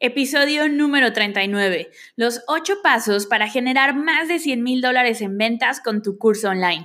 Episodio número 39. Los 8 pasos para generar más de 100 mil dólares en ventas con tu curso online.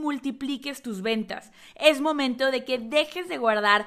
multipliques tus ventas. Es momento de que dejes de guardar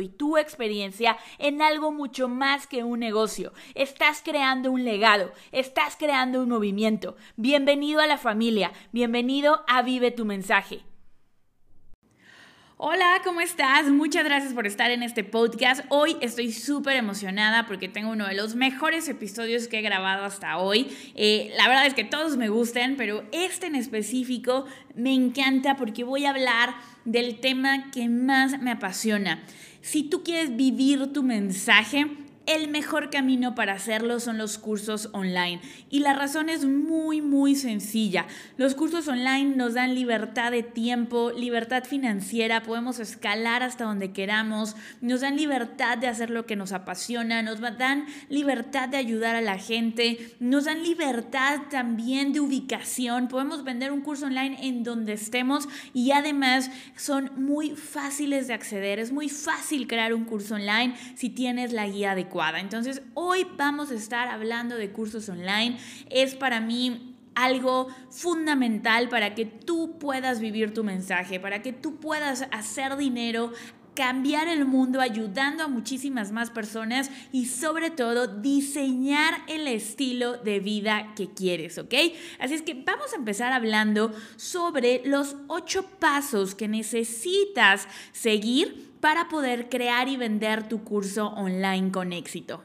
y tu experiencia en algo mucho más que un negocio. Estás creando un legado, estás creando un movimiento. Bienvenido a la familia, bienvenido a Vive tu mensaje. Hola, ¿cómo estás? Muchas gracias por estar en este podcast. Hoy estoy súper emocionada porque tengo uno de los mejores episodios que he grabado hasta hoy. Eh, la verdad es que todos me gustan, pero este en específico me encanta porque voy a hablar del tema que más me apasiona. Si tú quieres vivir tu mensaje, el mejor camino para hacerlo son los cursos online. Y la razón es muy, muy sencilla. Los cursos online nos dan libertad de tiempo, libertad financiera, podemos escalar hasta donde queramos, nos dan libertad de hacer lo que nos apasiona, nos dan libertad de ayudar a la gente, nos dan libertad también de ubicación, podemos vender un curso online en donde estemos y además son muy fáciles de acceder. Es muy fácil crear un curso online si tienes la guía Entonces, hoy vamos a estar hablando de cursos online. Es para mí algo fundamental para que tú puedas vivir tu mensaje, para que tú puedas hacer dinero cambiar el mundo ayudando a muchísimas más personas y sobre todo diseñar el estilo de vida que quieres, ¿ok? Así es que vamos a empezar hablando sobre los ocho pasos que necesitas seguir para poder crear y vender tu curso online con éxito.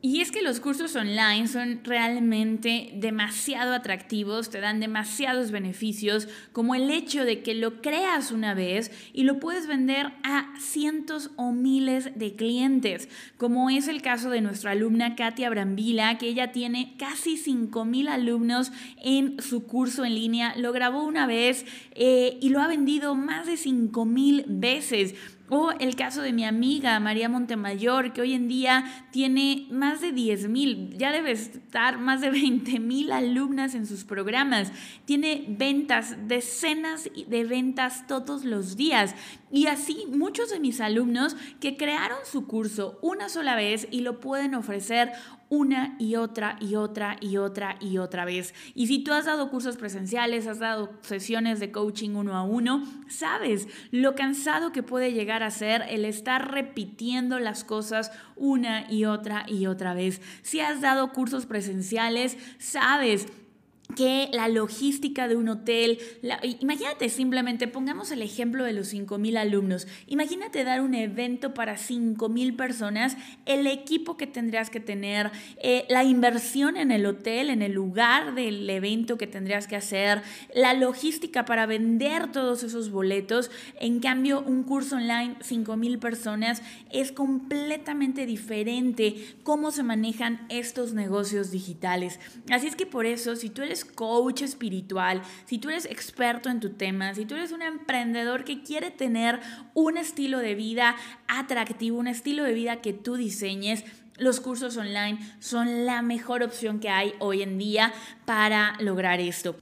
Y es que los cursos online son realmente demasiado atractivos, te dan demasiados beneficios, como el hecho de que lo creas una vez y lo puedes vender a cientos o miles de clientes, como es el caso de nuestra alumna Katia Brambila, que ella tiene casi 5 mil alumnos en su curso en línea, lo grabó una vez eh, y lo ha vendido más de 5 mil veces. O el caso de mi amiga María Montemayor, que hoy en día tiene más de 10 mil, ya debe estar más de 20 mil alumnas en sus programas. Tiene ventas, decenas de ventas todos los días. Y así muchos de mis alumnos que crearon su curso una sola vez y lo pueden ofrecer una y otra y otra y otra y otra vez. Y si tú has dado cursos presenciales, has dado sesiones de coaching uno a uno, sabes lo cansado que puede llegar a ser el estar repitiendo las cosas una y otra y otra vez. Si has dado cursos presenciales, sabes que la logística de un hotel, imagínate simplemente, pongamos el ejemplo de los 5.000 alumnos, imagínate dar un evento para 5.000 personas, el equipo que tendrías que tener, eh, la inversión en el hotel, en el lugar del evento que tendrías que hacer, la logística para vender todos esos boletos, en cambio un curso online, 5.000 personas, es completamente diferente cómo se manejan estos negocios digitales. Así es que por eso, si tú eres coach espiritual, si tú eres experto en tu tema, si tú eres un emprendedor que quiere tener un estilo de vida atractivo, un estilo de vida que tú diseñes, los cursos online son la mejor opción que hay hoy en día para lograr esto.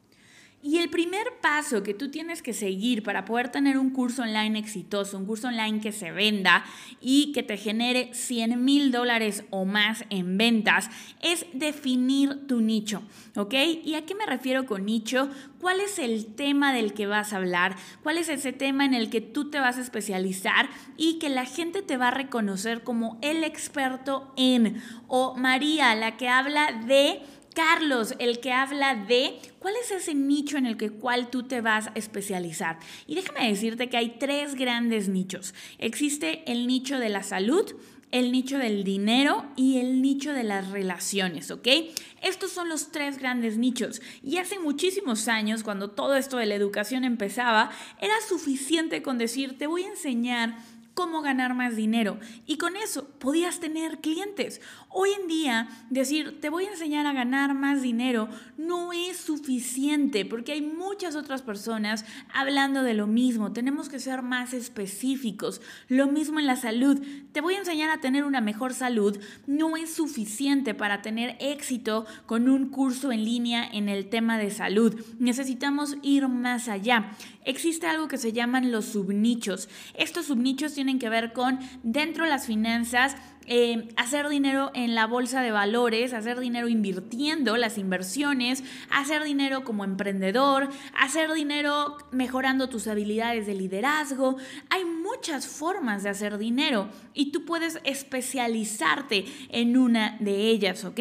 Y el primer paso que tú tienes que seguir para poder tener un curso online exitoso, un curso online que se venda y que te genere 100 mil dólares o más en ventas, es definir tu nicho, ¿ok? ¿Y a qué me refiero con nicho? ¿Cuál es el tema del que vas a hablar? ¿Cuál es ese tema en el que tú te vas a especializar y que la gente te va a reconocer como el experto en? O María, la que habla de Carlos, el que habla de cuál es ese nicho en el que cual tú te vas a especializar. Y déjame decirte que hay tres grandes nichos. Existe el nicho de la salud, el nicho del dinero y el nicho de las relaciones, ¿ok? Estos son los tres grandes nichos. Y hace muchísimos años, cuando todo esto de la educación empezaba, era suficiente con decir, te voy a enseñar cómo ganar más dinero. Y con eso podías tener clientes. Hoy en día, decir, te voy a enseñar a ganar más dinero no es suficiente porque hay muchas otras personas hablando de lo mismo. Tenemos que ser más específicos. Lo mismo en la salud. Te voy a enseñar a tener una mejor salud. No es suficiente para tener éxito con un curso en línea en el tema de salud. Necesitamos ir más allá. Existe algo que se llaman los subnichos. Estos subnichos tienen que ver con dentro de las finanzas eh, hacer dinero en la bolsa de valores, hacer dinero invirtiendo las inversiones, hacer dinero como emprendedor, hacer dinero mejorando tus habilidades de liderazgo. Hay muchas formas de hacer dinero y tú puedes especializarte en una de ellas, ¿ok?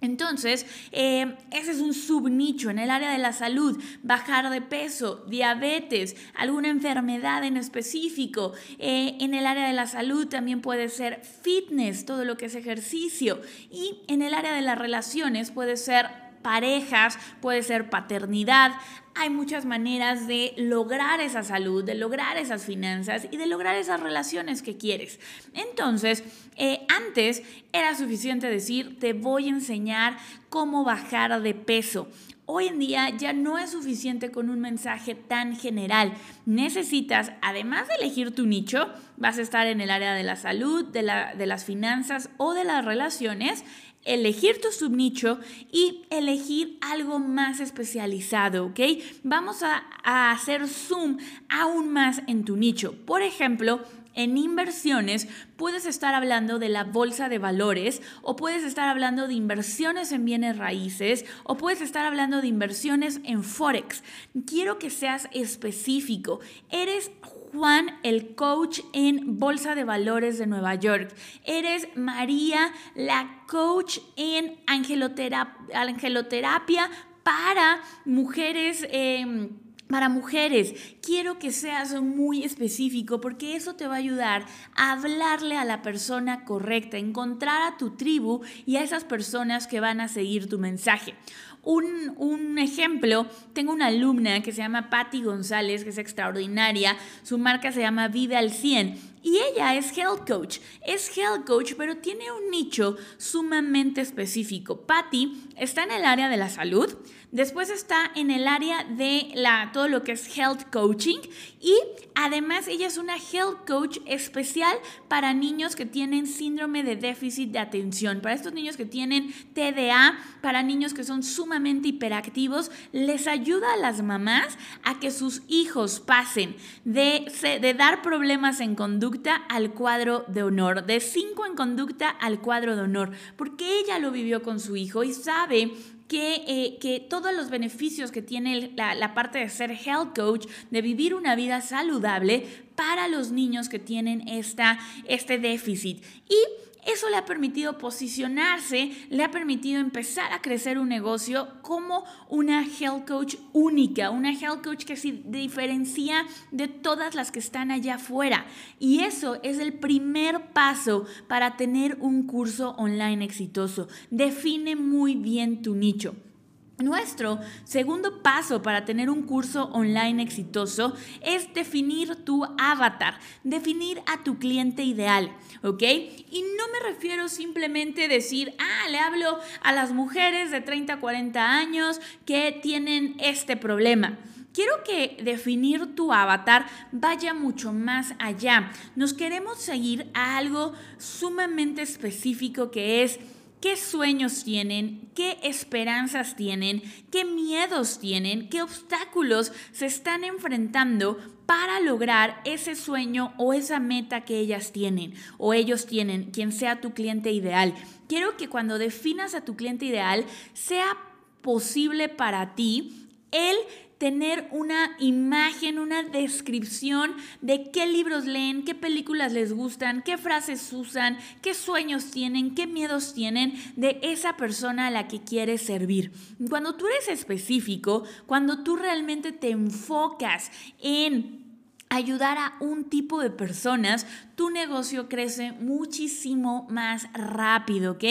Entonces, eh, ese es un subnicho en el área de la salud, bajar de peso, diabetes, alguna enfermedad en específico. Eh, en el área de la salud también puede ser fitness, todo lo que es ejercicio. Y en el área de las relaciones puede ser parejas, puede ser paternidad. Hay muchas maneras de lograr esa salud, de lograr esas finanzas y de lograr esas relaciones que quieres. Entonces, eh, antes era suficiente decir, te voy a enseñar cómo bajar de peso. Hoy en día ya no es suficiente con un mensaje tan general. Necesitas, además de elegir tu nicho, vas a estar en el área de la salud, de, de las finanzas o de las relaciones, elegir tu subnicho y elegir algo más especializado, ¿ok? Vamos a, a, hacer zoom aún más en tu nicho. Por ejemplo, en inversiones puedes estar hablando de la bolsa de valores o puedes estar hablando de inversiones en bienes raíces o puedes estar hablando de inversiones en forex. Quiero que seas específico. Eres Juan, el coach en Bolsa de Valores de Nueva York. Eres María, la coach en angeloterapia, para mujeres. Eh, para mujeres, quiero que seas muy específico porque eso te va a ayudar a hablarle a la persona correcta, encontrar a tu tribu y a esas personas que van a seguir tu mensaje. Un, un, ejemplo, tengo una alumna que se llama Patti González, que es extraordinaria, su marca se llama Vive al 100 y ella es health coach. Es health coach, pero tiene un nicho sumamente específico. Patty está en el área de la salud, después está en el área de la, todo lo que es health coaching y además ella es una health coach especial para niños que tienen síndrome de déficit de atención. Para estos niños que tienen TDA, para niños que son sumamente hiperactivos, les ayuda a las mamás a que sus hijos pasen de, de dar problemas en conducta al cuadro de honor, de 5 en conducta al cuadro de honor, porque ella lo vivió con su hijo y sabe que, eh, que, todos los beneficios que tiene la, la, parte de ser health coach, de vivir una vida saludable para los niños que tienen esta, este déficit. Y eso le ha permitido posicionarse, le ha permitido empezar a crecer un negocio como una health coach única, una health coach que se diferencia de todas las que están allá afuera. Y eso es el primer paso para tener un curso online exitoso. Define muy bien tu nicho. Nuestro segundo paso para tener un curso online exitoso es definir tu avatar, definir a tu cliente ideal, ¿ok? Y no me refiero simplemente a decir, ah, le hablo a las mujeres de 30, 40 años que tienen este problema. Quiero que definir tu avatar vaya mucho más allá. Nos queremos seguir a algo sumamente específico que es qué sueños tienen, qué esperanzas tienen, qué miedos tienen, qué obstáculos se están enfrentando para lograr ese sueño o esa meta que ellas tienen o ellos tienen, quien sea tu cliente ideal. Quiero que cuando definas a tu cliente ideal sea posible para ti el tener una imagen, una descripción de qué libros leen, qué películas les gustan, qué frases usan, qué sueños tienen, qué miedos tienen de esa persona a la que quieres servir. Cuando tú eres específico, cuando tú realmente te enfocas en ayudar a un tipo de personas, tu negocio crece muchísimo más rápido, ¿ok?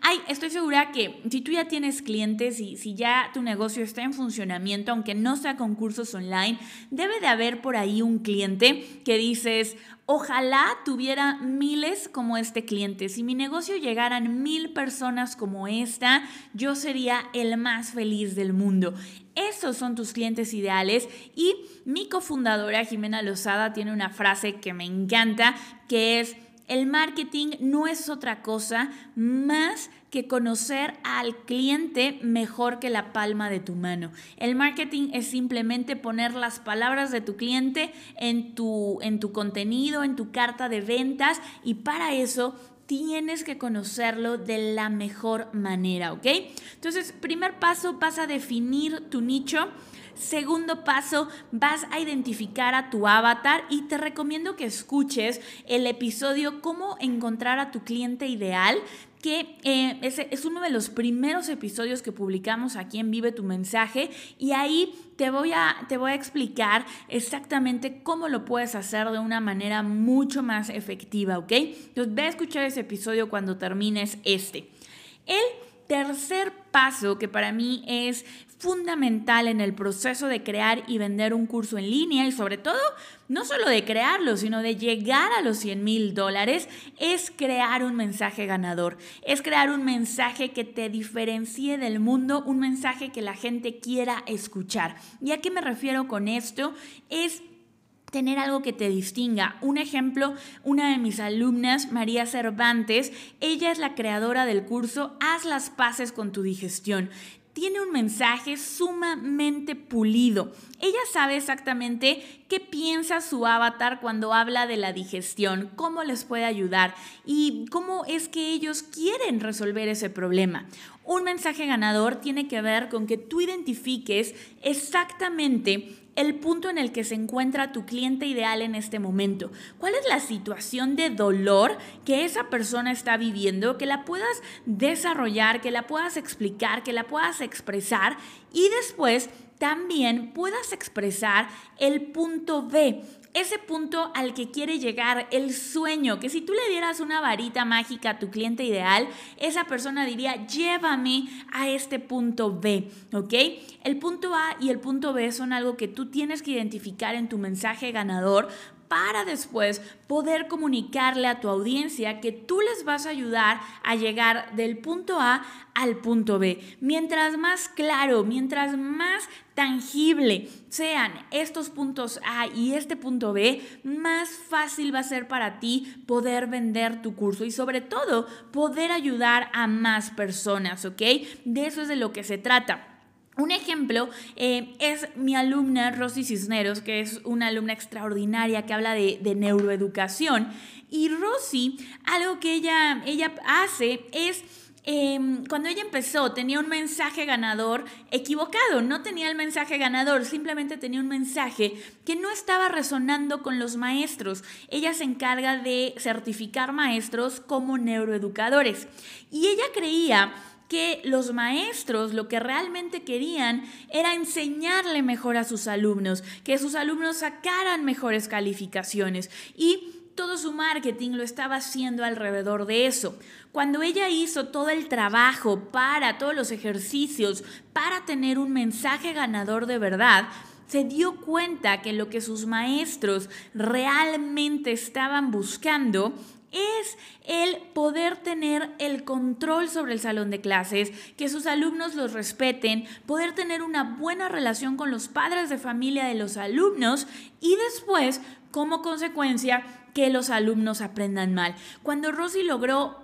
Ay, estoy segura que si tú ya tienes clientes y si ya tu negocio está en funcionamiento, aunque no sea con cursos online, debe de haber por ahí un cliente que dices, Ojalá tuviera miles como este cliente. Si mi negocio llegaran mil personas como esta, yo sería el más feliz del mundo. Esos son tus clientes ideales y mi cofundadora Jimena Lozada tiene una frase que me encanta, que es, el marketing no es otra cosa más que conocer al cliente mejor que la palma de tu mano. El marketing es simplemente poner las palabras de tu cliente en tu, en tu contenido, en tu carta de ventas y para eso tienes que conocerlo de la mejor manera, ¿ok? Entonces, primer paso, vas a definir tu nicho. Segundo paso, vas a identificar a tu avatar y te recomiendo que escuches el episodio Cómo encontrar a tu cliente ideal que eh, es, uno de los primeros episodios que publicamos aquí en Vive tu mensaje y ahí te voy, a, te voy a explicar exactamente cómo lo puedes hacer de una manera mucho más efectiva, ¿ok? Entonces ve a escuchar ese episodio cuando termines este. El tercer paso que para mí es fundamental en el proceso de crear y vender un curso en línea y sobre todo no solo de crearlo, sino de llegar a los 100 mil dólares, es crear un mensaje ganador, es crear un mensaje que te diferencie del mundo, un mensaje que la gente quiera escuchar. ¿Y a qué me refiero con esto? Es tener algo que te distinga. Un ejemplo, una de mis alumnas, María Cervantes, ella es la creadora del curso Haz las paces con tu digestión tiene un mensaje sumamente pulido. Ella sabe exactamente qué piensa su avatar cuando habla de la digestión, cómo les puede ayudar y cómo es que ellos quieren resolver ese problema. Un mensaje ganador tiene que ver con que tú identifiques exactamente el punto en el que se encuentra tu cliente ideal en este momento. ¿Cuál es la situación de dolor que esa persona está viviendo? Que la puedas desarrollar, que la puedas explicar, que la puedas expresar y después también puedas expresar el punto B, ese punto al que quiere llegar, el sueño, que si tú le dieras una varita mágica a tu cliente ideal, esa persona diría, llévame a este punto B, ¿ok? El punto A y el punto B son algo que tú tienes que identificar en tu mensaje ganador para después poder comunicarle a tu audiencia que tú les vas a ayudar a llegar del punto A al punto B. Mientras más claro, mientras más tangible sean estos puntos A y este punto B, más fácil va a ser para ti poder vender tu curso y sobre todo poder ayudar a más personas, ¿ok? De eso es de lo que se trata. Un ejemplo eh, es mi alumna Rosy Cisneros, que es una alumna extraordinaria que habla de, neuroeducación. Y Rosy, algo que ella, ella hace es... Em, cuando ella empezó tenía un mensaje ganador equivocado, no tenía el mensaje ganador, simplemente tenía un mensaje que no estaba resonando con los maestros. Ella se encarga de certificar maestros como neuroeducadores y ella creía que los maestros lo que realmente querían era enseñarle mejor a sus alumnos, que sus alumnos sacaran mejores calificaciones y todo su marketing lo estaba haciendo alrededor de eso. Cuando ella hizo todo el trabajo para todos los ejercicios, para tener un mensaje ganador de verdad, se dio cuenta que lo que sus maestros realmente estaban buscando es el poder tener el control sobre el salón de clases, que sus alumnos los respeten, poder tener una buena relación con los padres de familia de los alumnos y después, como consecuencia, que los alumnos aprendan mal. Cuando Rosy logró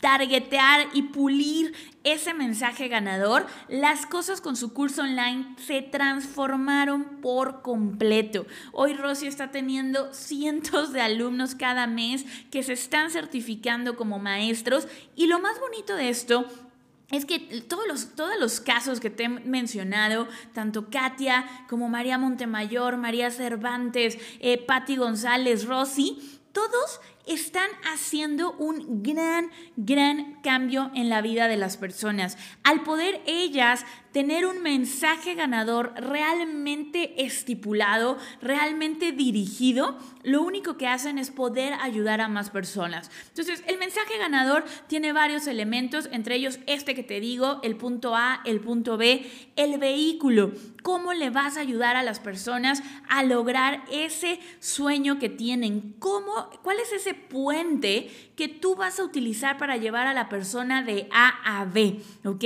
targetear y pulir ese mensaje ganador, las cosas con su curso online se transformaron por completo. Hoy Rosy está teniendo cientos de alumnos cada mes que se están certificando como maestros y lo más bonito de esto es que todos los, todos los casos que te he mencionado, tanto Katia como María Montemayor, María Cervantes, eh, Patti González, Rosy, todos están haciendo un gran, gran cambio en la vida de las personas. Al poder ellas tener un mensaje ganador realmente estipulado, realmente dirigido, lo único que hacen es poder ayudar a más personas. Entonces, el mensaje ganador tiene varios elementos, entre ellos este que te digo, el punto A, el punto B, el vehículo. ¿Cómo le vas a ayudar a las personas a lograr ese sueño que tienen? ¿Cómo, ¿Cuál es ese puente que tú vas a utilizar para llevar a la persona de A a B? ¿Ok?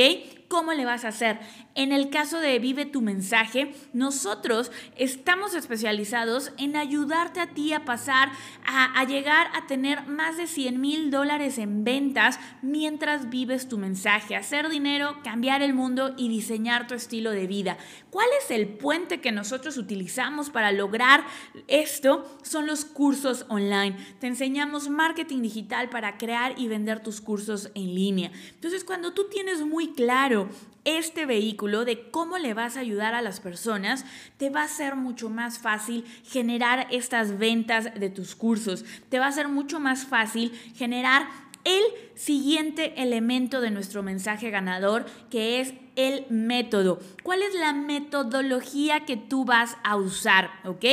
¿Cómo le vas a hacer? En el caso de Vive tu mensaje, nosotros estamos especializados en ayudarte a ti a pasar, a, llegar a tener más de 100 mil dólares en ventas mientras vives tu mensaje, hacer dinero, cambiar el mundo y diseñar tu estilo de vida. ¿Cuál es el puente que nosotros utilizamos para lograr esto? Son los cursos online. Te enseñamos marketing digital para crear y vender tus cursos en línea. Entonces, cuando tú tienes muy claro este vehículo de cómo le vas a ayudar a las personas, te va a ser mucho más fácil generar estas ventas de tus cursos. Te va a ser mucho más fácil generar el siguiente elemento de nuestro mensaje ganador, que es el método. ¿Cuál es la metodología que tú vas a usar? ¿Ok?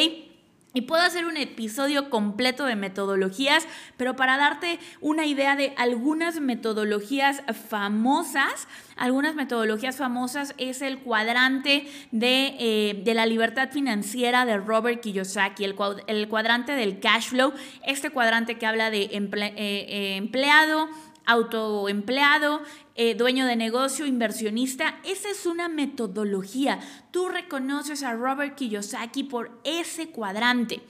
Y puedo hacer un episodio completo de metodologías, pero para darte una idea de algunas metodologías famosas, algunas metodologías famosas es el cuadrante de, eh, la libertad financiera de Robert Kiyosaki, el, cuadrante del cash flow, este cuadrante que habla de eh, eh, empleado, autoempleado, eh, dueño de negocio, inversionista. Esa es una metodología. Tú reconoces a Robert Kiyosaki por ese cuadrante.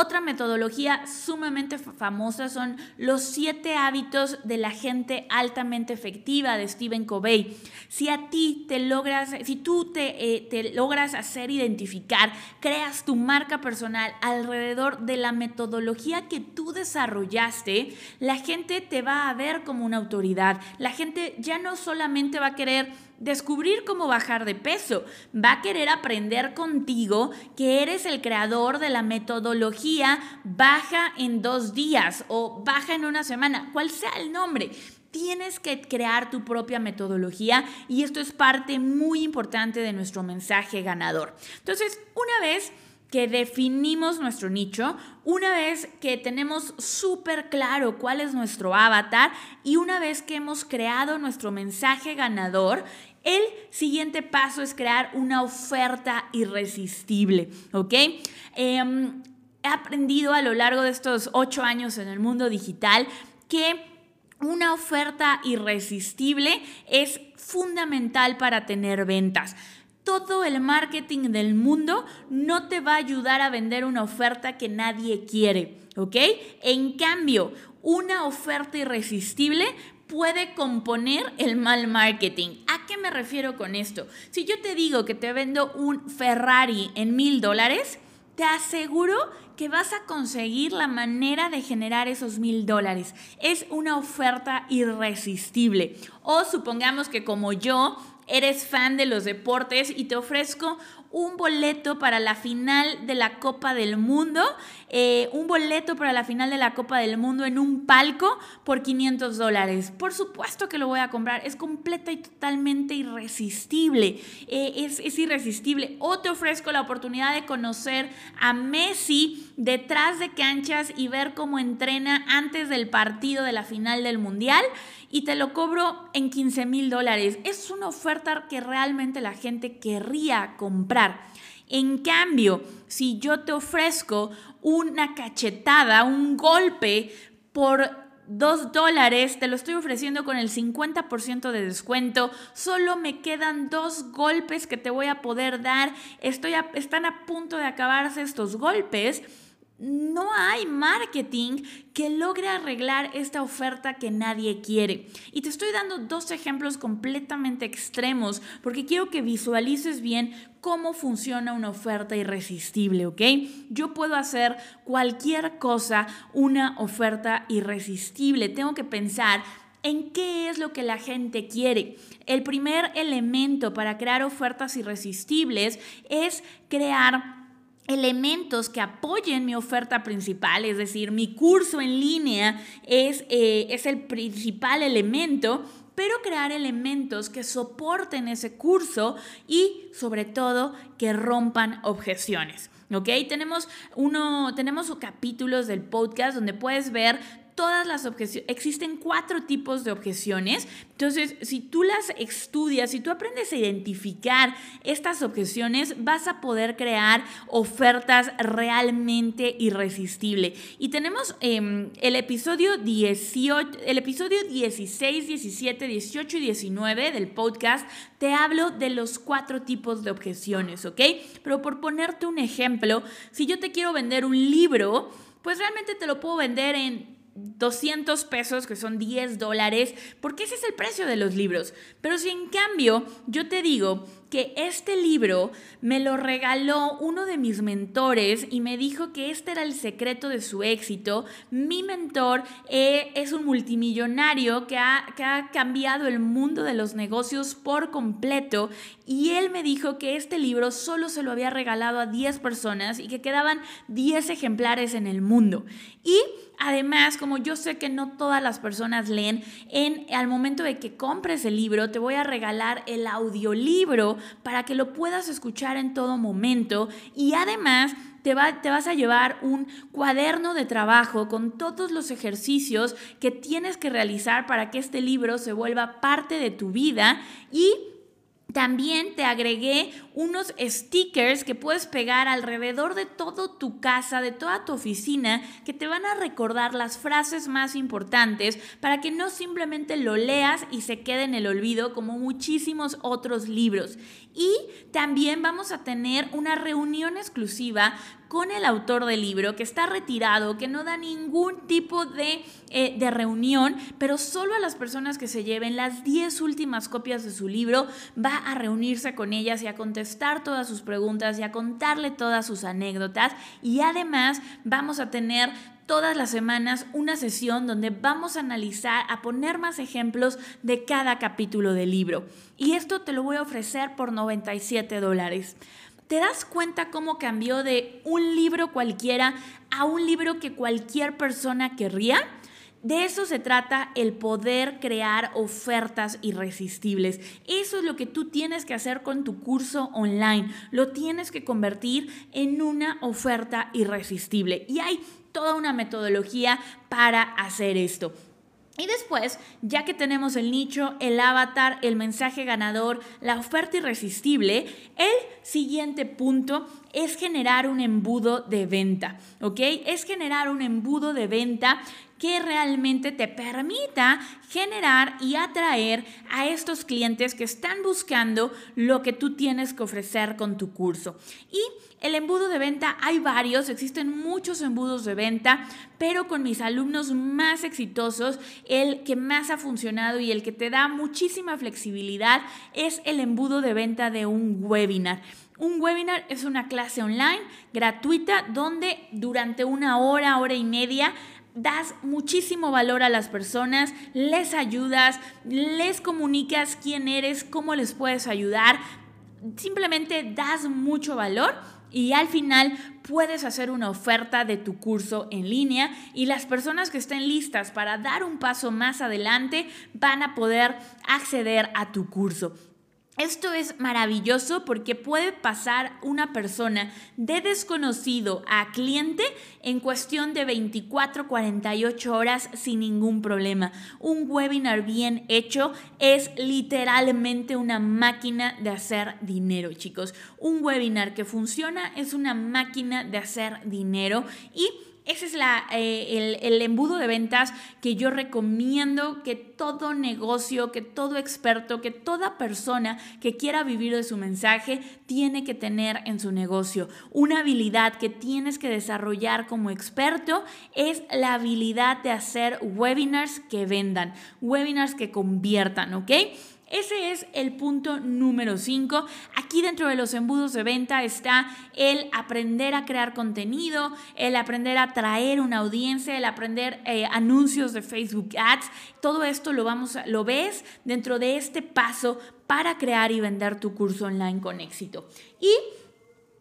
Otra metodología sumamente famosa son los siete hábitos de la gente altamente efectiva de Stephen Covey. Si a ti te logras, si tú te, eh, te logras hacer identificar, creas tu marca personal alrededor de la metodología que tú desarrollaste, la gente te va a ver como una autoridad. La gente ya no solamente va a querer descubrir cómo bajar de peso. Va a querer aprender contigo que eres el creador de la metodología baja en dos días o baja en una semana, cual sea el nombre. Tienes que crear tu propia metodología y esto es parte muy importante de nuestro mensaje ganador. Entonces, una vez que definimos nuestro nicho, una vez que tenemos súper claro cuál es nuestro avatar y una vez que hemos creado nuestro mensaje ganador, el siguiente paso es crear una oferta irresistible, ¿ok? Em, he aprendido a lo largo de estos ocho años en el mundo digital que una oferta irresistible es fundamental para tener ventas. Todo el marketing del mundo no te va a ayudar a vender una oferta que nadie quiere, ¿ok? En cambio, una oferta irresistible puede componer el mal marketing. ¿A qué me refiero con esto? Si yo te digo que te vendo un Ferrari en mil dólares, te aseguro que vas a conseguir la manera de generar esos mil dólares. Es una oferta irresistible. O supongamos que como yo eres fan de los deportes y te ofrezco un boleto para la final de la Copa del Mundo, eh, un boleto para la final de la Copa del Mundo en un palco por 500 dólares. Por supuesto que lo voy a comprar, es completa y totalmente irresistible, eh, es, es irresistible. O te ofrezco la oportunidad de conocer a Messi detrás de canchas y ver cómo entrena antes del partido de la final del Mundial y te lo cobro en 15 mil dólares. Es una oferta que realmente la gente querría comprar. En cambio, si yo te ofrezco una cachetada, un golpe por 2 dólares, te lo estoy ofreciendo con el 50% de descuento. Solo me quedan dos golpes que te voy a poder dar. Estoy están a punto de acabarse estos golpes no hay marketing que logre arreglar esta oferta que nadie quiere. Y te estoy dando dos ejemplos completamente extremos porque quiero que visualices bien cómo funciona una oferta irresistible, ¿ok? Yo puedo hacer cualquier cosa una oferta irresistible. Tengo que pensar en qué es lo que la gente quiere. El primer elemento para crear ofertas irresistibles es crear elementos que apoyen mi oferta principal, es decir, mi curso en línea es, eh, es el principal elemento, pero crear elementos que soporten ese curso y sobre todo que rompan objeciones. ¿Ok? Tenemos, uno, tenemos capítulos del podcast donde puedes ver todas las objeciones, existen cuatro tipos de objeciones. Entonces, si tú las estudias, si tú aprendes a identificar estas objeciones, vas a poder crear ofertas realmente irresistibles. Y tenemos em, el episodio 18, el episodio 16, 17, 18 y 19 del podcast. Te hablo de los cuatro tipos de objeciones, ¿ok? Pero por ponerte un ejemplo, si yo te quiero vender un libro, pues realmente te lo puedo vender en 200 pesos, que son 10 dólares, porque ese es el precio de los libros. Pero si en cambio yo te digo que este libro me lo regaló uno de mis mentores y me dijo que este era el secreto de su éxito, mi mentor eh, es un multimillonario que ha, que ha cambiado el mundo de los negocios por completo y él me dijo que este libro solo se lo había regalado a 10 personas y que quedaban 10 ejemplares en el mundo. Y Además, como yo sé que no todas las personas leen, en al momento de que compres el libro, te voy a regalar el audiolibro para que lo puedas escuchar en todo momento. Y además te, va, te, vas a llevar un cuaderno de trabajo con todos los ejercicios que tienes que realizar para que este libro se vuelva parte de tu vida y también te agregué unos stickers que puedes pegar alrededor de toda tu casa, de toda tu oficina, que te van a recordar las frases más importantes para que no simplemente lo leas y se quede en el olvido como muchísimos otros libros. Y también vamos a tener una reunión exclusiva con el autor del libro que está retirado, que no da ningún tipo de, eh, de, reunión, pero solo a las personas que se lleven las 10 últimas copias de su libro va a reunirse con ellas y a contestar todas sus preguntas y a contarle todas sus anécdotas. Y además vamos a tener todas las semanas una sesión donde vamos a analizar, a poner más ejemplos de cada capítulo del libro. Y esto te lo voy a ofrecer por 97 dólares. ¿Te das cuenta cómo cambió de un libro cualquiera a un libro que cualquier persona querría? De eso se trata el poder crear ofertas irresistibles. Eso es lo que tú tienes que hacer con tu curso online. Lo tienes que convertir en una oferta irresistible. Y hay toda una metodología para hacer esto. Y después, ya que tenemos el nicho, el avatar, el mensaje ganador, la oferta irresistible, el siguiente punto es generar un embudo de venta, ¿ok? Es generar un embudo de venta que realmente te permita generar y atraer a estos clientes que están buscando lo que tú tienes que ofrecer con tu curso. Y el embudo de venta hay varios, existen muchos embudos de venta, pero con mis alumnos más exitosos, el que más ha funcionado y el que te da muchísima flexibilidad es el embudo de venta de un webinar. Un webinar es una clase online gratuita donde durante una hora, hora y media, das muchísimo valor a las personas, les ayudas, les comunicas quién eres, cómo les puedes ayudar, simplemente das mucho valor y al final puedes hacer una oferta de tu curso en línea y las personas que estén listas para dar un paso más adelante van a poder acceder a tu curso. Esto es maravilloso porque puede pasar una persona de desconocido a cliente en cuestión de 24, 48 horas sin ningún problema. Un webinar bien hecho es literalmente una máquina de hacer dinero, chicos. Un webinar que funciona es una máquina de hacer dinero y Ese es la, eh, el, el embudo de ventas que yo recomiendo que todo negocio, que todo experto, que toda persona que quiera vivir de su mensaje tiene que tener en su negocio. Una habilidad que tienes que desarrollar como experto es la habilidad de hacer webinars que vendan, webinars que conviertan, ¿ok? Ese es el punto número 5. Aquí dentro de los embudos de venta está el aprender a crear contenido, el aprender a traer una audiencia, el aprender eh, anuncios de Facebook Ads. Todo esto lo, vamos lo ves dentro de este paso para crear y vender tu curso online con éxito. Y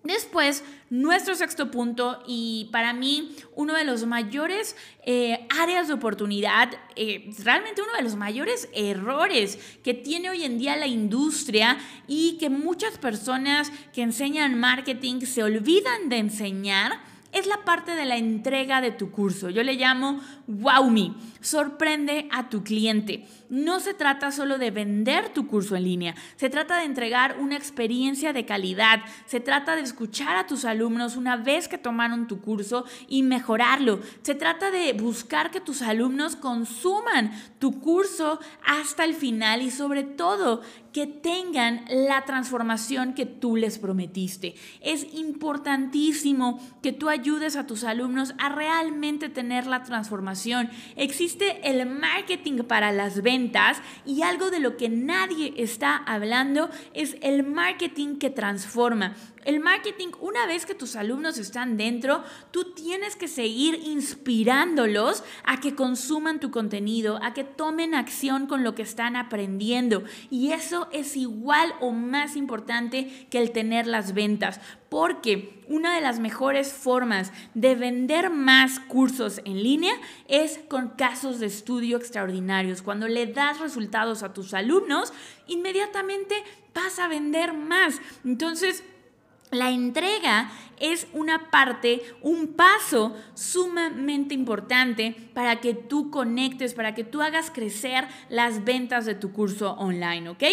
Después, nuestro sexto punto y para mí uno de los mayores eh, áreas de oportunidad, eh, realmente uno de los mayores errores que tiene hoy en día la industria y que muchas personas que enseñan marketing se olvidan de enseñar es la parte de la entrega de tu curso. Yo le llamo Wow Me. Sorprende a tu cliente. No se trata solo de vender tu curso en línea, se trata de entregar una experiencia de calidad, se trata de escuchar a tus alumnos una vez que tomaron tu curso y mejorarlo. Se trata de buscar que tus alumnos consuman tu curso hasta el final y sobre todo que tengan la transformación que tú les prometiste. Es importantísimo que tú ayudes a tus alumnos a realmente tener la transformación. Existe el marketing para las ventas y algo de lo que nadie está hablando es el marketing que transforma. El marketing, una vez que tus alumnos están dentro, tú tienes que seguir inspirándolos a que consuman tu contenido, a que tomen acción con lo que están aprendiendo. Y eso es igual o más importante que el tener las ventas. Porque una de las mejores formas de vender más cursos en línea es con casos de estudio extraordinarios. Cuando le das resultados a tus alumnos, inmediatamente vas a vender más. Entonces, la entrega es una parte, un paso sumamente importante para que tú conectes, para que tú hagas crecer las ventas de tu curso online, ¿ok?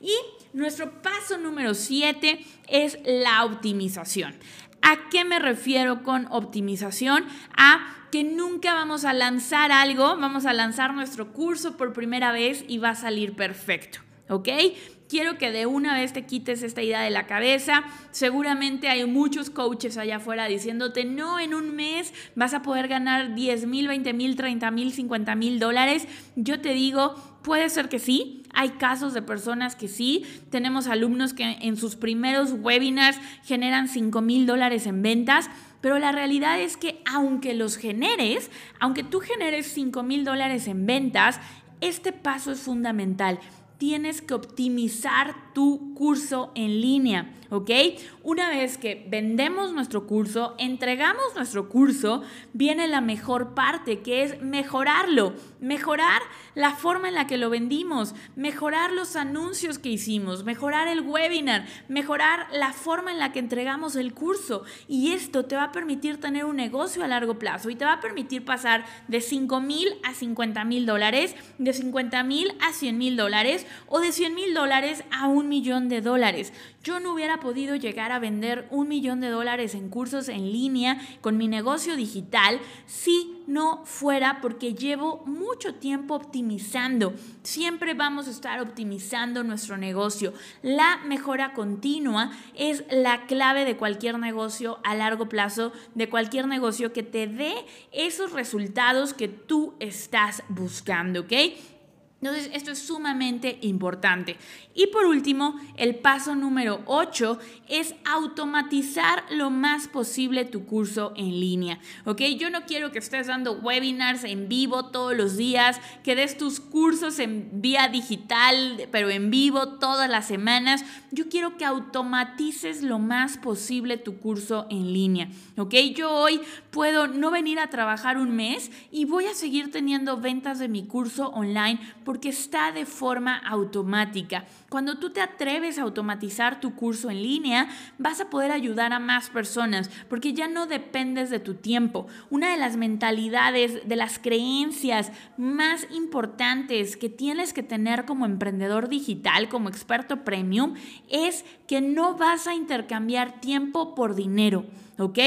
Y nuestro paso número 7 es la optimización. ¿A qué me refiero con optimización? A que nunca vamos a lanzar algo, vamos a lanzar nuestro curso por primera vez y va a salir perfecto, ¿ok? Quiero que de una vez te quites esta idea de la cabeza. Seguramente hay muchos coaches allá afuera diciéndote, no, en un mes vas a poder ganar 10 mil, 20 mil, 30 mil, 50 mil dólares. Yo te digo, puede ser que sí. Hay casos de personas que sí. Tenemos alumnos que en sus primeros webinars generan 5 mil dólares en ventas. Pero la realidad es que aunque los generes, aunque tú generes 5 mil dólares en ventas, este paso es fundamental tienes que optimizar tu curso en línea, ¿ok? Una vez que vendemos nuestro curso, entregamos nuestro curso, viene la mejor parte, que es mejorarlo, mejorar la forma en la que lo vendimos, mejorar los anuncios que hicimos, mejorar el webinar, mejorar la forma en la que entregamos el curso. Y esto te va a permitir tener un negocio a largo plazo y te va a permitir pasar de 5 mil a 50 mil dólares, de 50 mil a 100 mil dólares o de 100 mil dólares a un millón de dólares. Yo no hubiera podido llegar a vender un millón de dólares en cursos en línea con mi negocio digital si no fuera porque llevo mucho tiempo optimizando. Siempre vamos a estar optimizando nuestro negocio. La mejora continua es la clave de cualquier negocio a largo plazo, de cualquier negocio que te dé esos resultados que tú estás buscando, ¿ok? Entonces, esto es sumamente importante. Y por último, el paso número 8 es automatizar lo más posible tu curso en línea. ¿Ok? Yo no quiero que estés dando webinars en vivo todos los días, que des tus cursos en vía digital, pero en vivo todas las semanas. Yo quiero que automatices lo más posible tu curso en línea. ¿Ok? Yo hoy puedo no venir a trabajar un mes y voy a seguir teniendo ventas de mi curso online porque está de forma automática. Cuando tú te atreves a automatizar tu curso en línea, vas a poder ayudar a más personas porque ya no dependes de tu tiempo. Una de las mentalidades, de las creencias más importantes que tienes que tener como emprendedor digital, como experto premium, es que no vas a intercambiar tiempo por dinero. ¿ok?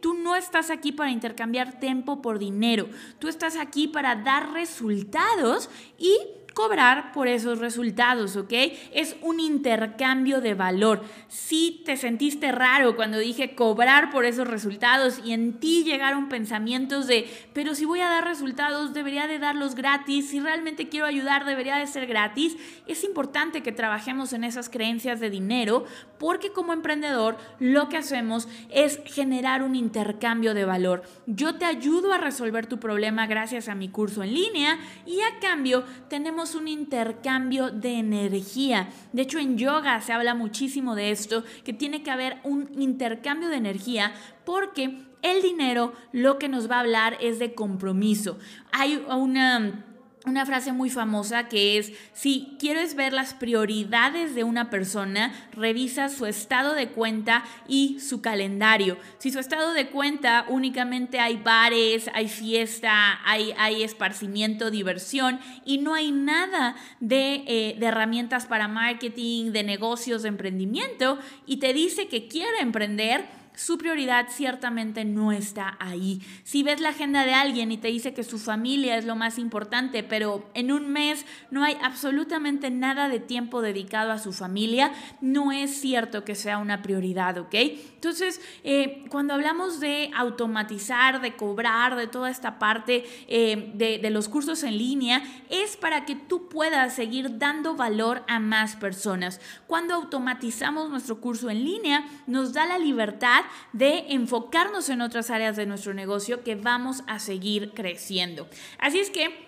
Tú no estás aquí para intercambiar tiempo por dinero. Tú estás aquí para dar resultados y cobrar por esos resultados, ¿ok? Es un intercambio de valor. Si te sentiste raro cuando dije cobrar por esos resultados y en ti llegaron pensamientos de, pero si voy a dar resultados, debería de darlos gratis, si realmente quiero ayudar, debería de ser gratis, es importante que trabajemos en esas creencias de dinero porque como emprendedor lo que hacemos es generar un intercambio de valor. Yo te ayudo a resolver tu problema gracias a mi curso en línea y a cambio tenemos un intercambio de energía. De hecho, en yoga se habla muchísimo de esto, que tiene que haber un intercambio de energía porque el dinero lo que nos va a hablar es de compromiso. Hay una una frase muy famosa que es, si quieres ver las prioridades de una persona, revisa su estado de cuenta y su calendario. Si su estado de cuenta únicamente hay bares, hay fiesta, hay, hay esparcimiento, diversión y no hay nada de, eh, de herramientas para marketing, de negocios, de emprendimiento y te dice que quiere emprender, su prioridad ciertamente no está ahí. Si ves la agenda de alguien y te dice que su familia es lo más importante, pero en un mes no hay absolutamente nada de tiempo dedicado a su familia, no es cierto que sea una prioridad, ¿ok? Entonces, eh, cuando hablamos de automatizar, de cobrar, de toda esta parte eh, de, de los cursos en línea, es para que tú puedas seguir dando valor a más personas. Cuando automatizamos nuestro curso en línea, nos da la libertad de enfocarnos en otras áreas de nuestro negocio que vamos a seguir creciendo. Así es que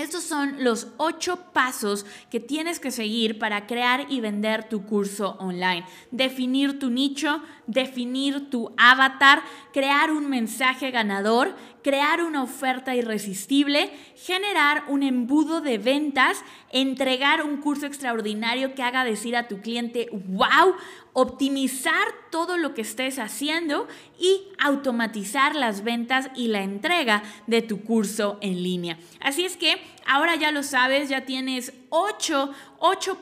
estos son los ocho pasos que tienes que seguir para crear y vender tu curso online. Definir tu nicho, definir tu avatar, crear un mensaje ganador, crear una oferta irresistible, generar un embudo de ventas, entregar un curso extraordinario que haga decir a tu cliente, wow, optimizar todo lo que estés haciendo y automatizar las ventas y la entrega de tu curso en línea. Así es que ahora ya lo sabes, ya tienes ocho,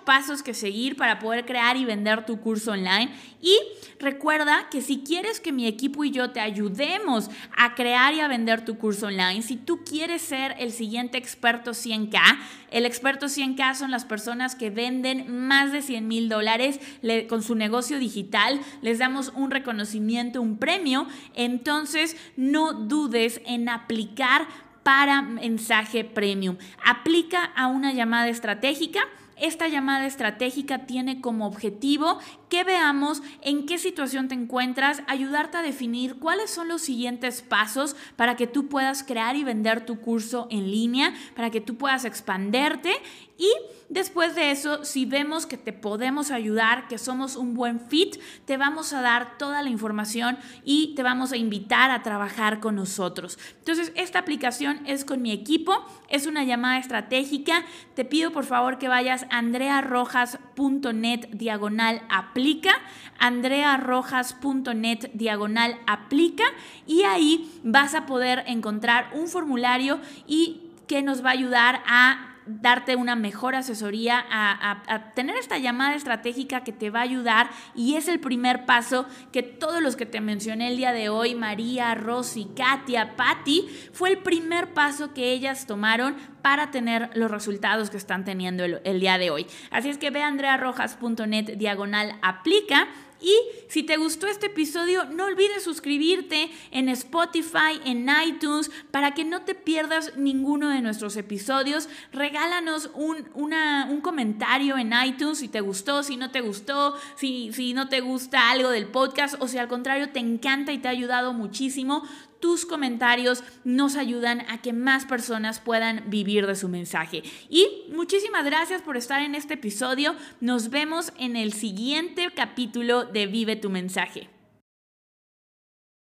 pasos que seguir para poder crear y vender tu curso online. Y recuerda que si quieres que mi equipo y yo te ayudemos a crear y a vender tu curso online, si tú quieres ser el siguiente experto 100K, el experto 100K son las personas que venden más de 100 mil dólares con su negocio digital, les damos un reconocimiento, un premio, entonces no dudes en aplicar para mensaje premium. Aplica a una llamada estratégica. Esta llamada estratégica tiene como objetivo que veamos en qué situación te encuentras, ayudarte a definir cuáles son los siguientes pasos para que tú puedas crear y vender tu curso en línea, para que tú puedas expanderte y después de eso, si vemos que te podemos ayudar, que somos un buen fit, te vamos a dar toda la información y te vamos a invitar a trabajar con nosotros. Entonces, esta aplicación es con mi equipo, es una llamada estratégica. Te pido por favor que vayas a andrearrojas.net diagonal aplica, andrearrojas.net diagonal aplica y ahí vas a poder encontrar un formulario y que nos va a ayudar a darte una mejor asesoría, a, tener esta llamada estratégica que te va a ayudar y es el primer paso que todos los que te mencioné el día de hoy, María, Rosy, Katia, Patti, fue el primer paso que ellas tomaron para tener los resultados que están teniendo el, día de hoy. Así es que ve a andrearrojas.net diagonal aplica y si te gustó este episodio, no olvides suscribirte en Spotify, en iTunes, para que no te pierdas ninguno de nuestros episodios. Regálanos un, un comentario en iTunes si te gustó, si no te gustó, si, si no te gusta algo del podcast o si al contrario te encanta y te ha ayudado muchísimo tus comentarios nos ayudan a que más personas puedan vivir de su mensaje. Y muchísimas gracias por estar en este episodio. Nos vemos en el siguiente capítulo de Vive tu mensaje.